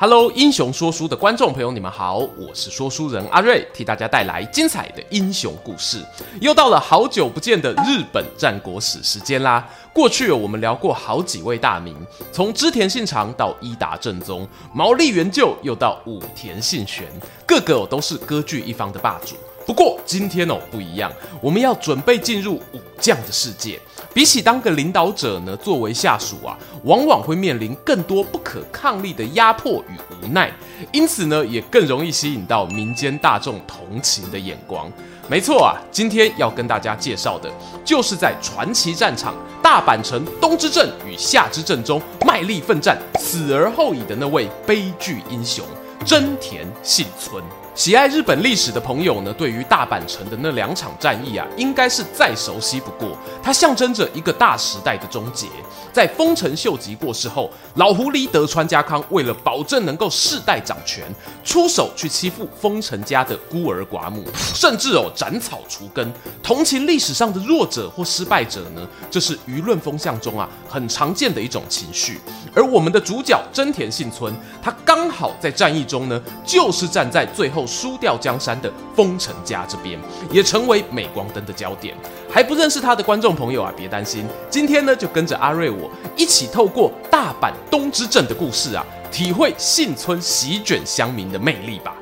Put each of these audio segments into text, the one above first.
Hello，英雄说书的观众朋友，你们好，我是说书人阿瑞，替大家带来精彩的英雄故事。又到了好久不见的日本战国史时间啦。过去我们聊过好几位大名，从织田信长到伊达正宗，毛利元就又到武田信玄，个个都是割据一方的霸主。不过今天哦不一样，我们要准备进入武将的世界。比起当个领导者呢，作为下属啊，往往会面临更多不可抗力的压迫与无奈，因此呢，也更容易吸引到民间大众同情的眼光。没错啊，今天要跟大家介绍的，就是在传奇战场大阪城东之阵与夏之阵中卖力奋战、死而后已的那位悲剧英雄真田幸村。喜爱日本历史的朋友呢，对于大阪城的那两场战役啊，应该是再熟悉不过。它象征着一个大时代的终结。在丰臣秀吉过世后，老狐狸德川家康为了保证能够世代掌权，出手去欺负丰臣家的孤儿寡母，甚至哦斩草除根。同情历史上的弱者或失败者呢，这是舆论风向中啊很常见的一种情绪。而我们的主角真田信村，他刚好在战役中呢，就是站在最后。输掉江山的丰臣家这边，也成为镁光灯的焦点。还不认识他的观众朋友啊，别担心，今天呢就跟着阿瑞我一起透过大阪东之镇的故事啊，体会幸村席卷乡民的魅力吧。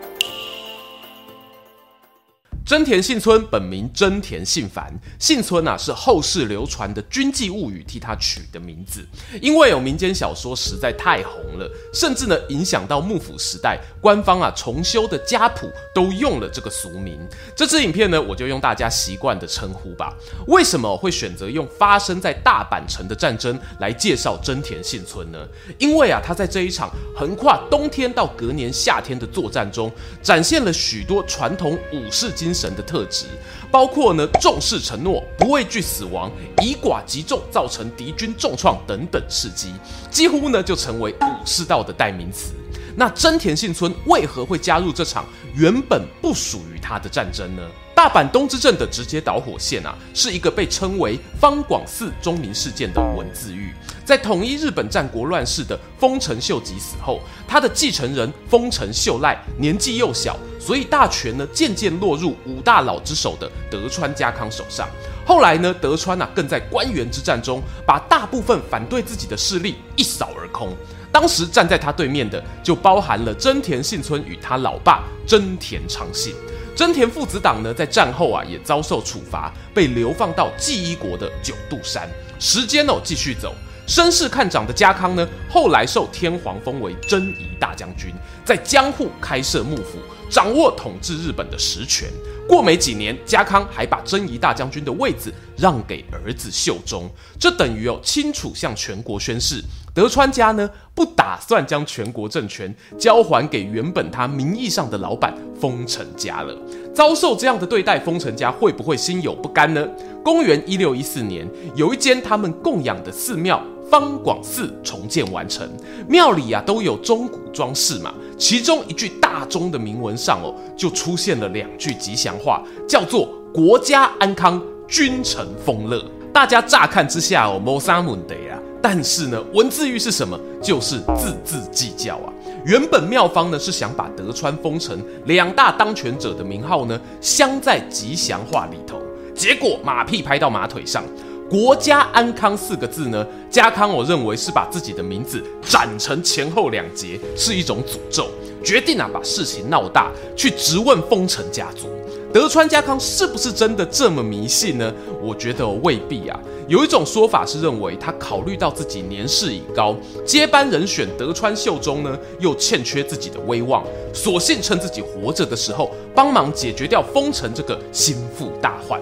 真田信村本名真田信繁，信村啊是后世流传的军记物语替他取的名字，因为有民间小说实在太红了，甚至呢影响到幕府时代官方啊重修的家谱都用了这个俗名。这支影片呢我就用大家习惯的称呼吧。为什么会选择用发生在大阪城的战争来介绍真田信村呢？因为啊他在这一场横跨冬天到隔年夏天的作战中，展现了许多传统武士精神的特质，包括呢重视承诺、不畏惧死亡、以寡击众造成敌军重创等等事迹，几乎呢就成为武士道的代名词。那真田信村为何会加入这场原本不属于他的战争呢？大阪东之阵的直接导火线啊，是一个被称为方广寺忠民事件的文字狱。在统一日本战国乱世的丰臣秀吉死后，他的继承人丰臣秀赖年纪又小，所以大权呢渐渐落入五大老之首的德川家康手上。后来呢，德川啊更在关原之战中把大部分反对自己的势力一扫而空。当时站在他对面的就包含了真田信村与他老爸真田昌信。真田父子党呢在战后啊也遭受处罚，被流放到纪伊国的九度山。时间哦继续走。身世看涨的家康呢，后来受天皇封为征夷大将军，在江户开设幕府，掌握统治日本的实权。过没几年，家康还把征夷大将军的位子让给儿子秀忠，这等于哦清楚向全国宣示，德川家呢不打算将全国政权交还给原本他名义上的老板丰臣家了。遭受这样的对待，丰臣家会不会心有不甘呢？公元一六一四年，有一间他们供养的寺庙。方广寺重建完成，庙里啊都有钟鼓装饰嘛。其中一句大钟的铭文上哦，就出现了两句吉祥话，叫做“国家安康，君臣丰乐”。大家乍看之下哦，没啥问题啊。但是呢，文字狱是什么？就是字字计较啊。原本妙方呢是想把德川、丰臣两大当权者的名号呢镶在吉祥话里头，结果马屁拍到马腿上。国家安康四个字呢，家康我认为是把自己的名字斩成前后两截，是一种诅咒。决定啊，把事情闹大，去质问丰臣家族。德川家康是不是真的这么迷信呢？我觉得未必啊。有一种说法是认为他考虑到自己年事已高，接班人选德川秀忠呢又欠缺自己的威望，索性趁自己活着的时候帮忙解决掉丰臣这个心腹大患。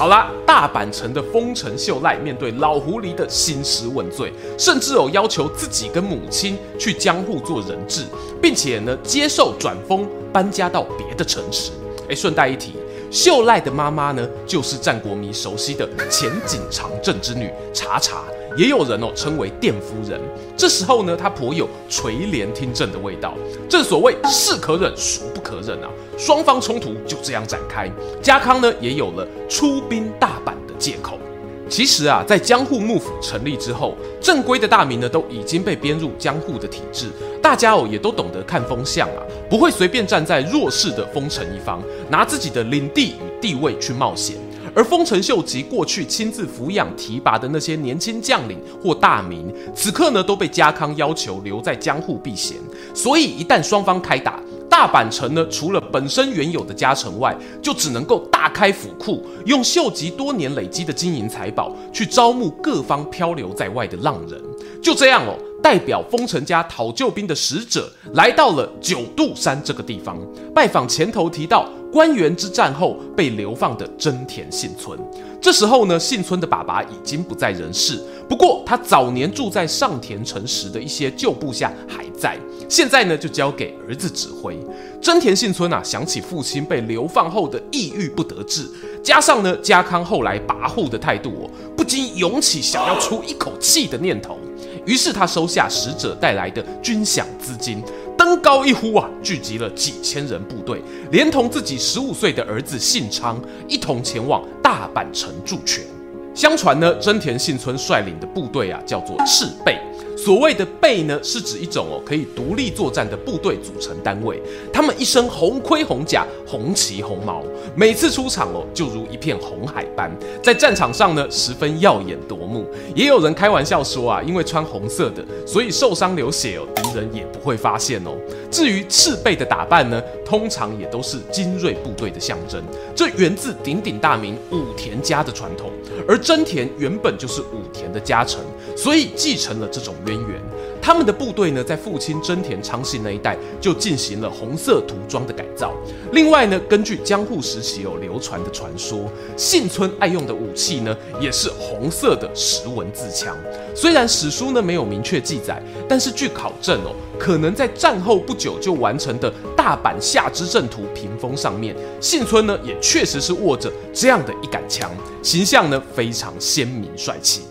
好啦，大阪城的丰臣秀赖面对老狐狸的兴师问罪，甚至有要求自己跟母亲去江户做人质，并且呢接受转封搬家到别的城池。哎，顺带一提，秀赖的妈妈呢，就是战国迷熟悉的前景长政之女茶茶，也有人哦称为佃夫人。这时候呢，她颇有垂帘听政的味道。正所谓是可忍，孰不可忍啊！双方冲突就这样展开，家康呢也有了出兵大阪的借口。其实啊，在江户幕府成立之后，正规的大名呢都已经被编入江户的体制，大家哦也都懂得看风向啊，不会随便站在弱势的丰臣一方，拿自己的领地与地位去冒险。而丰臣秀吉过去亲自抚养提拔的那些年轻将领或大名，此刻呢都被家康要求留在江户避嫌，所以一旦双方开打，大阪城呢，除了本身原有的家臣外，就只能够大开府库，用秀吉多年累积的金银财宝去招募各方漂流在外的浪人。就这样哦，代表丰臣家讨救兵的使者来到了九度山这个地方，拜访前头提到关原之战后被流放的真田信村。这时候呢，信村的爸爸已经不在人世，不过他早年住在上田城时的一些旧部下还在，现在呢就交给儿子指挥。真田信村啊，想起父亲被流放后的抑郁不得志，加上呢家康后来跋扈的态度哦，不禁涌起想要出一口气的念头。于是他收下使者带来的军饷资金，登高一呼啊，聚集了几千人部队，连同自己十五岁的儿子信昌一同前往大阪城助拳。相传呢，真田信村率领的部队啊，叫做赤备。所谓的备呢，是指一种哦可以独立作战的部队组成单位。他们一身红盔红甲、红旗红毛，每次出场哦就如一片红海般，在战场上呢十分耀眼夺目。也有人开玩笑说啊，因为穿红色的，所以受伤流血哦，敌人也不会发现哦。至于赤备的打扮呢，通常也都是精锐部队的象征。这源自鼎鼎大名武田家的传统，而真田原本就是武田的家臣，所以继承了这种。渊源，他们的部队呢，在父亲真田昌信那一代就进行了红色涂装的改造。另外呢，根据江户时期有流传的传说，信村爱用的武器呢，也是红色的石文字枪。虽然史书呢没有明确记载，但是据考证哦，可能在战后不久就完成的大阪夏之阵图屏风上面，信村呢也确实是握着这样的一杆枪，形象呢非常鲜明帅气。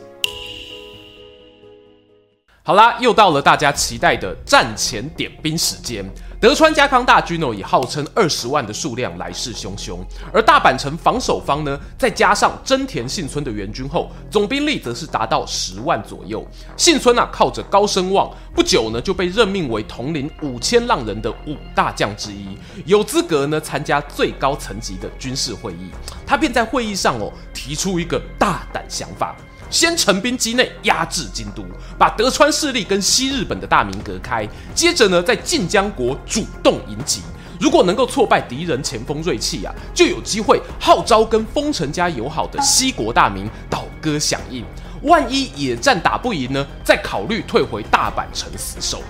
好啦，又到了大家期待的战前点兵时间。德川家康大军哦，以号称二十万的数量来势汹汹，而大阪城防守方呢，再加上真田信村的援军后，总兵力则是达到十万左右。信村啊，靠着高声望，不久呢就被任命为统领五千浪人的五大将之一，有资格呢参加最高层级的军事会议。他便在会议上哦，提出一个大胆想法。先陈兵击内，压制京都，把德川势力跟西日本的大名隔开。接着呢，在近江国主动迎击。如果能够挫败敌人前锋锐气啊，就有机会号召跟丰臣家友好的西国大名倒戈响应。万一野战打不赢呢，再考虑退回大阪城死守。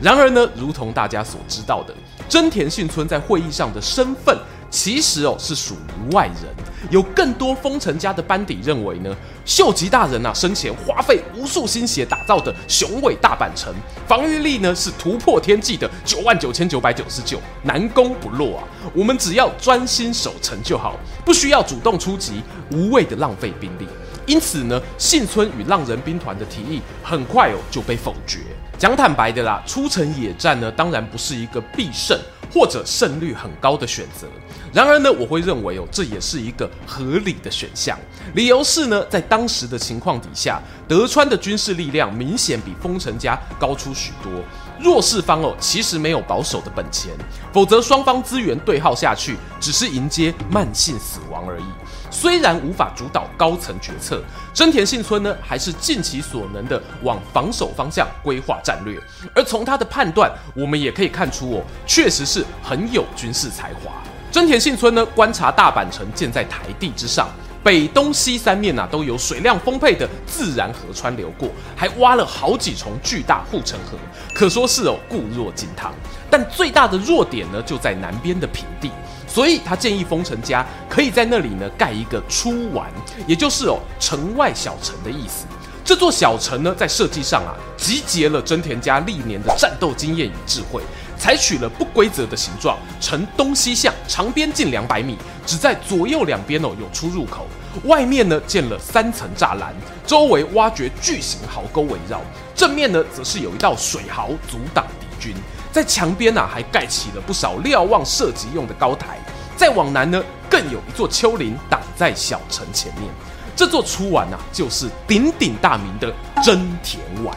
然而呢，如同大家所知道的，真田信村在会议上的身份。其实哦，是属于外人。有更多丰臣家的班底认为呢，秀吉大人啊生前花费无数心血打造的雄伟大阪城，防御力呢是突破天际的九万九千九百九十九，难攻不落啊。我们只要专心守城就好，不需要主动出击，无谓的浪费兵力。因此呢，幸村与浪人兵团的提议很快哦就被否决。讲坦白的啦，出城野战呢，当然不是一个必胜或者胜率很高的选择。然而呢，我会认为哦，这也是一个合理的选项。理由是呢，在当时的情况底下，德川的军事力量明显比丰臣家高出许多。弱势方哦，其实没有保守的本钱，否则双方资源对耗下去，只是迎接慢性死亡而已。虽然无法主导高层决策，真田信村呢，还是尽其所能的往防守方向规划战略。而从他的判断，我们也可以看出哦，确实是很有军事才华。真田信村呢，观察大阪城建在台地之上，北东西三面啊都有水量丰沛的自然河川流过，还挖了好几重巨大护城河，可说是哦固若金汤。但最大的弱点呢，就在南边的平地。所以他建议丰臣家可以在那里呢盖一个出丸，也就是哦城外小城的意思。这座小城呢在设计上啊集结了真田家历年的战斗经验与智慧，采取了不规则的形状，呈东西向，长边近两百米，只在左右两边哦有出入口。外面呢建了三层栅栏，周围挖掘巨型壕沟围绕。正面呢则是有一道水壕阻挡敌军。在墙边啊还盖起了不少瞭望射击用的高台。再往南呢更有一座丘陵挡在小城前面。这座出丸啊就是鼎鼎大名的真田丸。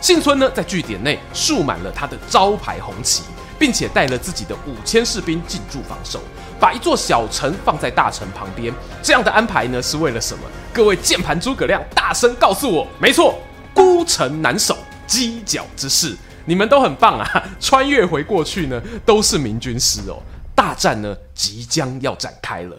幸村呢在据点内竖满了他的招牌红旗，并且带了自己的五千士兵进驻防守。把一座小城放在大城旁边，这样的安排呢，是为了什么？各位键盘诸葛亮，大声告诉我，没错，孤城难守，犄角之势。你们都很棒啊！穿越回过去呢，都是明军师哦。大战呢，即将要展开了。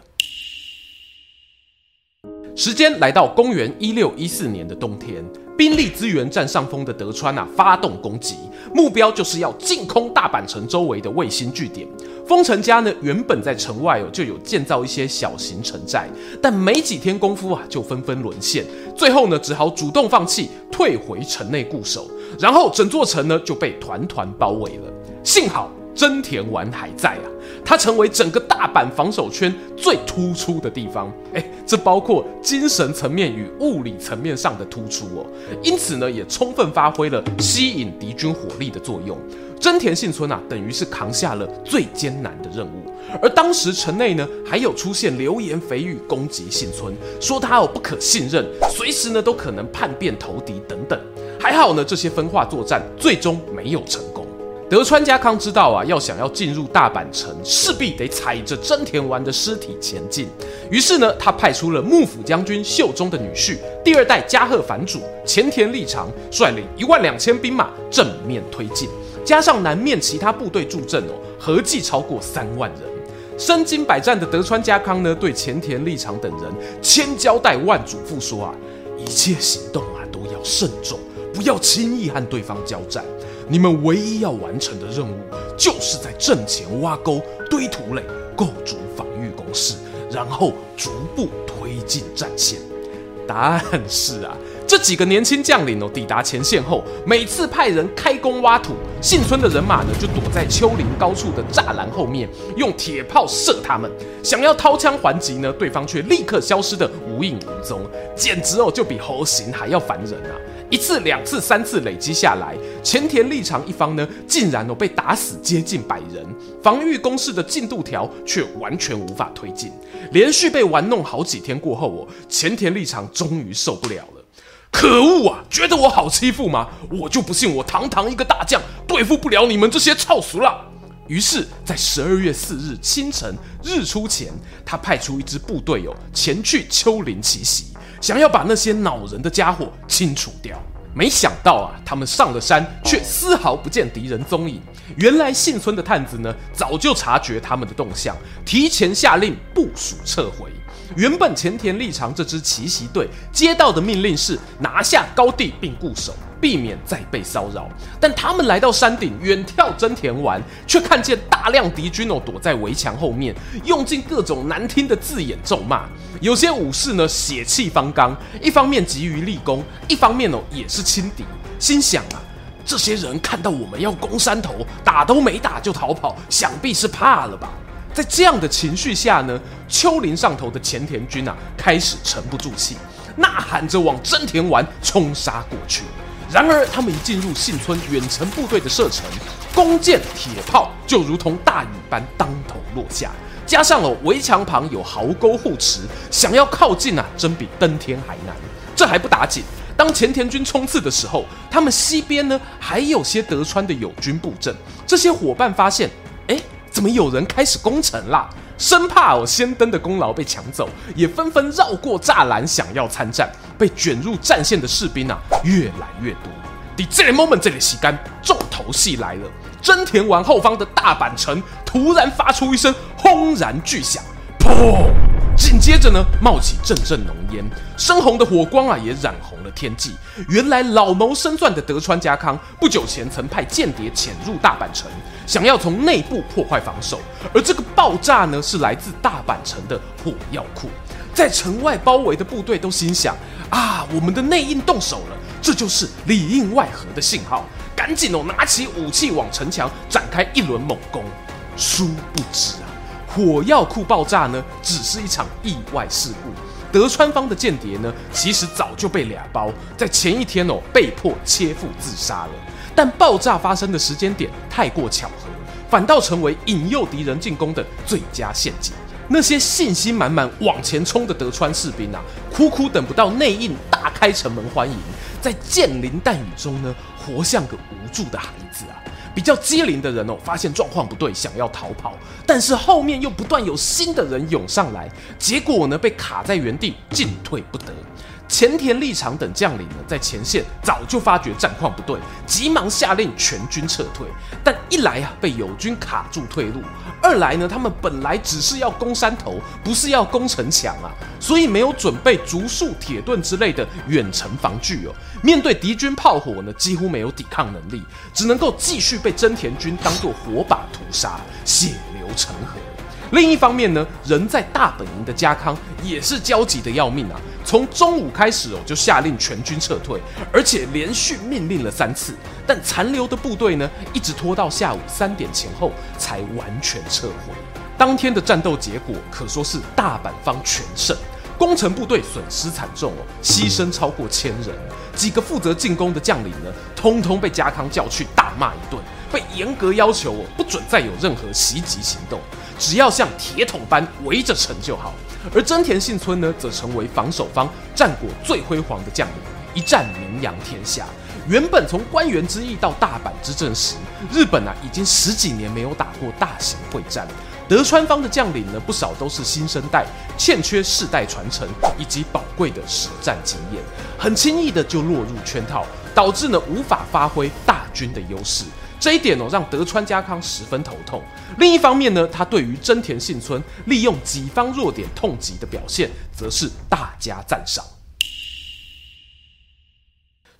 时间来到公元一六一四年的冬天，兵力资源占上风的德川啊，发动攻击，目标就是要进攻大阪城周围的卫星据点。丰臣家呢，原本在城外哦就有建造一些小型城寨，但没几天功夫啊，就纷纷沦陷，最后呢，只好主动放弃，退回城内固守，然后整座城呢就被团团包围了。幸好真田丸还在啊，它成为整个大阪防守圈最突出的地方。诶，这包括精神层面与物理层面上的突出哦，因此呢，也充分发挥了吸引敌军火力的作用。真田幸村啊，等于是扛下了最艰难的任务。而当时城内呢，还有出现流言蜚语攻击幸村，说他哦不可信任，随时呢都可能叛变投敌等等。还好呢，这些分化作战最终没有成功。德川家康知道啊，要想要进入大阪城，势必得踩着真田丸的尸体前进。于是呢，他派出了幕府将军秀忠的女婿，第二代加贺藩主前田利长，率领一万两千兵马正面推进。加上南面其他部队助阵哦，合计超过三万人。身经百战的德川家康呢，对前田利长等人千交代万嘱咐说啊，一切行动啊都要慎重，不要轻易和对方交战。你们唯一要完成的任务，就是在阵前挖沟、堆土垒、构筑防御工事，然后逐步推进战线。但是啊。这几个年轻将领哦，抵达前线后，每次派人开工挖土，幸村的人马呢就躲在丘陵高处的栅栏后面，用铁炮射他们。想要掏枪还击呢，对方却立刻消失得无影无踪，简直哦就比猴行还要烦人啊！一次、两次、三次累积下来，前田利长一方呢，竟然哦被打死接近百人，防御工事的进度条却完全无法推进。连续被玩弄好几天过后哦，前田利长终于受不了了。可恶啊！觉得我好欺负吗？我就不信我堂堂一个大将对付不了你们这些臭俗辣。于是，在十二月四日清晨日出前，他派出一支部队哦前去丘陵奇袭，想要把那些恼人的家伙清除掉。没想到啊，他们上了山，却丝毫不见敌人踪影。原来幸村的探子呢，早就察觉他们的动向，提前下令部署撤回。原本前田利长这支奇袭队接到的命令是拿下高地并固守，避免再被骚扰。但他们来到山顶远眺真田丸，却看见大量敌军哦躲在围墙后面，用尽各种难听的字眼咒骂。有些武士呢血气方刚，一方面急于立功，一方面哦也是轻敌，心想啊，这些人看到我们要攻山头，打都没打就逃跑，想必是怕了吧。在这样的情绪下呢，丘陵上头的前田军啊，开始沉不住气，呐喊着往真田丸冲杀过去。然而，他们一进入幸村远程部队的射程，弓箭、铁炮就如同大雨般当头落下。加上哦，围墙旁有壕沟护持，想要靠近啊，真比登天还难。这还不打紧，当前田军冲刺的时候，他们西边呢，还有些德川的友军布阵。这些伙伴发现，怎么有人开始攻城啦？生怕我先登的功劳被抢走，也纷纷绕过栅栏想要参战。被卷入战线的士兵啊，越来越多。第这个 moment，这里洗干，重头戏来了。真田丸后方的大阪城突然发出一声轰然巨响，砰！紧接着呢，冒起阵阵浓烟，深红的火光啊，也染红了天际。原来老谋深算的德川家康不久前曾派间谍潜入大阪城，想要从内部破坏防守。而这个爆炸呢，是来自大阪城的火药库。在城外包围的部队都心想：啊，我们的内应动手了，这就是里应外合的信号。赶紧哦拿起武器往城墙展开一轮猛攻。殊不知，火药库爆炸呢，只是一场意外事故。德川方的间谍呢，其实早就被俩包，在前一天哦被迫切腹自杀了。但爆炸发生的时间点太过巧合，反倒成为引诱敌人进攻的最佳陷阱。那些信心满满往前冲的德川士兵啊，苦苦等不到内应大开城门欢迎，在箭林弹雨中呢，活像个无助的孩子啊。比较机灵的人哦，发现状况不对，想要逃跑，但是后面又不断有新的人涌上来，结果呢，被卡在原地，进退不得。前田利长等将领呢，在前线早就发觉战况不对，急忙下令全军撤退。但一来啊，被友军卡住退路；二来呢，他们本来只是要攻山头，不是要攻城墙啊，所以没有准备竹树、铁盾之类的远程防具哦。面对敌军炮火呢，几乎没有抵抗能力，只能够继续被真田军当作火把屠杀，血流成河。另一方面呢，人在大本营的家康也是焦急的要命啊！从中午开始哦，就下令全军撤退，而且连续命令了三次，但残留的部队呢，一直拖到下午三点前后才完全撤回。当天的战斗结果可说是大阪方全胜，攻城部队损失惨重哦，牺牲超过千人，几个负责进攻的将领呢，通通被家康叫去大骂一顿，被严格要求哦，不准再有任何袭击行动。只要像铁桶般围着城就好，而真田信村呢，则成为防守方战果最辉煌的将领，一战名扬天下。原本从关原之役到大阪之阵时，日本啊已经十几年没有打过大型会战，德川方的将领呢，不少都是新生代，欠缺世代传承以及宝贵的实战经验，很轻易的就落入圈套，导致呢无法发挥大军的优势。这一点哦，让德川家康十分头痛。另一方面呢，他对于真田信村利用己方弱点痛击的表现，则是大加赞赏。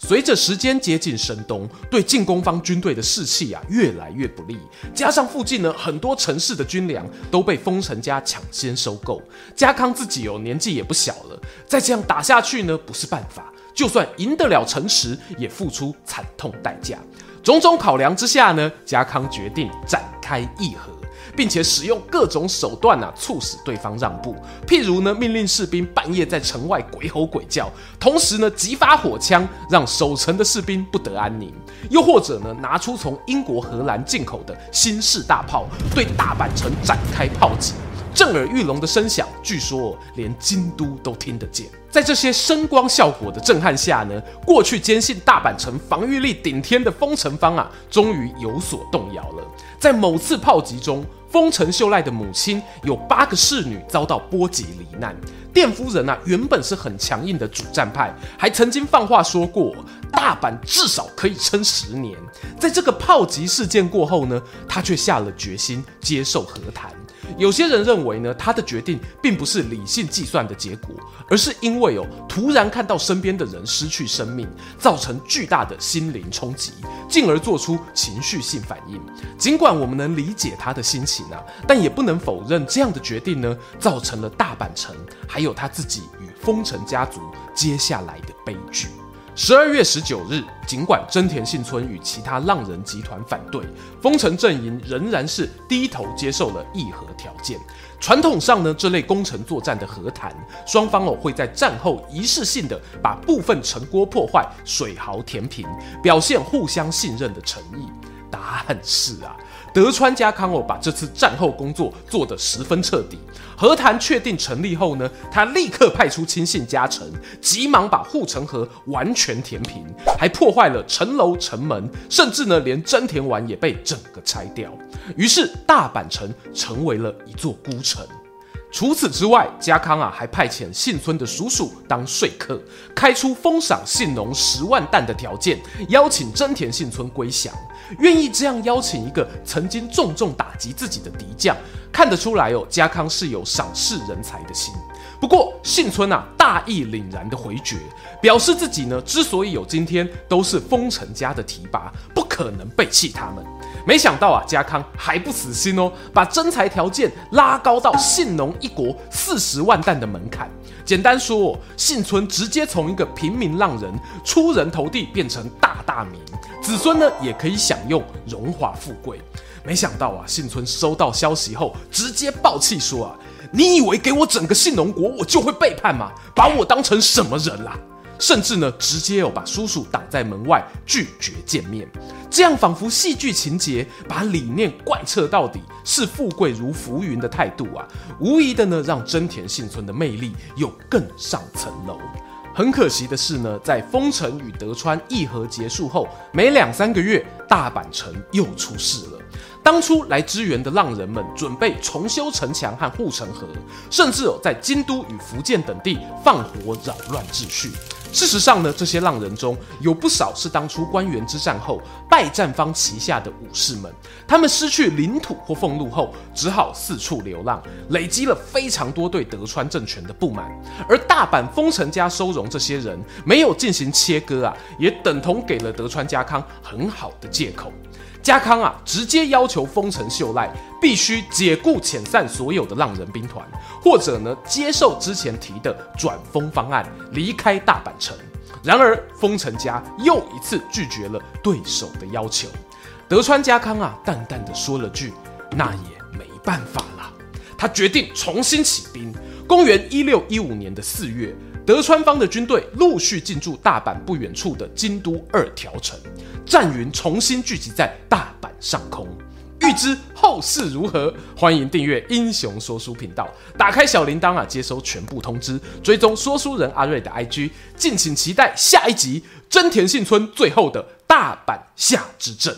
随着时间接近深冬，对进攻方军队的士气啊越来越不利。加上附近呢很多城市的军粮都被丰臣家抢先收购，家康自己哦年纪也不小了，再这样打下去呢不是办法。就算赢得了城池，也付出惨痛代价。种种考量之下呢，家康决定展开议和，并且使用各种手段啊，促使对方让步。譬如呢，命令士兵半夜在城外鬼吼鬼叫，同时呢，急发火枪，让守城的士兵不得安宁。又或者呢，拿出从英国、荷兰进口的新式大炮，对大阪城展开炮击。震耳欲聋的声响，据说连京都都听得见。在这些声光效果的震撼下呢，过去坚信大阪城防御力顶天的丰臣方啊，终于有所动摇了。在某次炮击中，丰臣秀赖的母亲有八个侍女遭到波及罹难。殿夫人啊，原本是很强硬的主战派，还曾经放话说过，大阪至少可以撑十年。在这个炮击事件过后呢，他却下了决心接受和谈。有些人认为呢，他的决定并不是理性计算的结果，而是因为哦，突然看到身边的人失去生命，造成巨大的心灵冲击，进而做出情绪性反应。尽管我们能理解他的心情啊，但也不能否认这样的决定呢，造成了大阪城还有他自己与丰臣家族接下来的悲剧。十二月十九日，尽管真田信村与其他浪人集团反对，丰臣阵营仍然是低头接受了议和条件。传统上呢，这类攻城作战的和谈，双方哦会在战后仪式性的把部分城郭破坏，水壕填平，表现互相信任的诚意。答案是啊。德川家康哦，把这次战后工作做得十分彻底。和谈确定成立后呢，他立刻派出亲信加臣，急忙把护城河完全填平，还破坏了城楼、城门，甚至呢，连真田丸也被整个拆掉。于是大阪城成为了一座孤城。除此之外，家康啊还派遣信村的叔叔当说客，开出封赏信浓十万担的条件，邀请真田信村归降。愿意这样邀请一个曾经重重打击自己的敌将，看得出来哦，家康是有赏识人才的心。不过信村啊大义凛然的回绝，表示自己呢之所以有今天，都是丰臣家的提拔，不可能背弃他们。没想到啊，家康还不死心哦，把征才条件拉高到信浓一国四十万石的门槛。简单说哦，信村直接从一个平民浪人出人头地，变成大大名，子孙呢也可以享用荣华富贵。没想到啊，信村收到消息后，直接爆气说啊：“你以为给我整个信浓国，我就会背叛吗？把我当成什么人啦？”甚至呢，直接有把叔叔挡在门外，拒绝见面。这样仿佛戏剧情节，把理念贯彻到底，视富贵如浮云的态度啊，无疑的呢，让真田幸村的魅力又更上层楼。很可惜的是呢，在丰臣与德川议和结束后，没两三个月，大阪城又出事了。当初来支援的浪人们准备重修城墙和护城河，甚至有在京都与福建等地放火扰乱秩序。事实上呢，这些浪人中有不少是当初官员之战后拜战方旗下的武士们，他们失去领土或俸禄后，只好四处流浪，累积了非常多对德川政权的不满。而大阪丰臣家收容这些人，没有进行切割啊，也等同给了德川家康很好的借口。家康啊，直接要求丰臣秀赖必须解雇遣散所有的浪人兵团，或者呢，接受之前提的转封方案，离开大阪城。然而丰臣家又一次拒绝了对手的要求。德川家康啊，淡淡的说了句：“那也没办法了。”他决定重新起兵。公元一六一五年的四月。德川方的军队陆续进驻大阪不远处的京都二条城，战云重新聚集在大阪上空。欲知后事如何，欢迎订阅英雄说书频道，打开小铃铛啊，接收全部通知，追踪说书人阿瑞的 IG，敬请期待下一集真田信村最后的大阪夏之阵。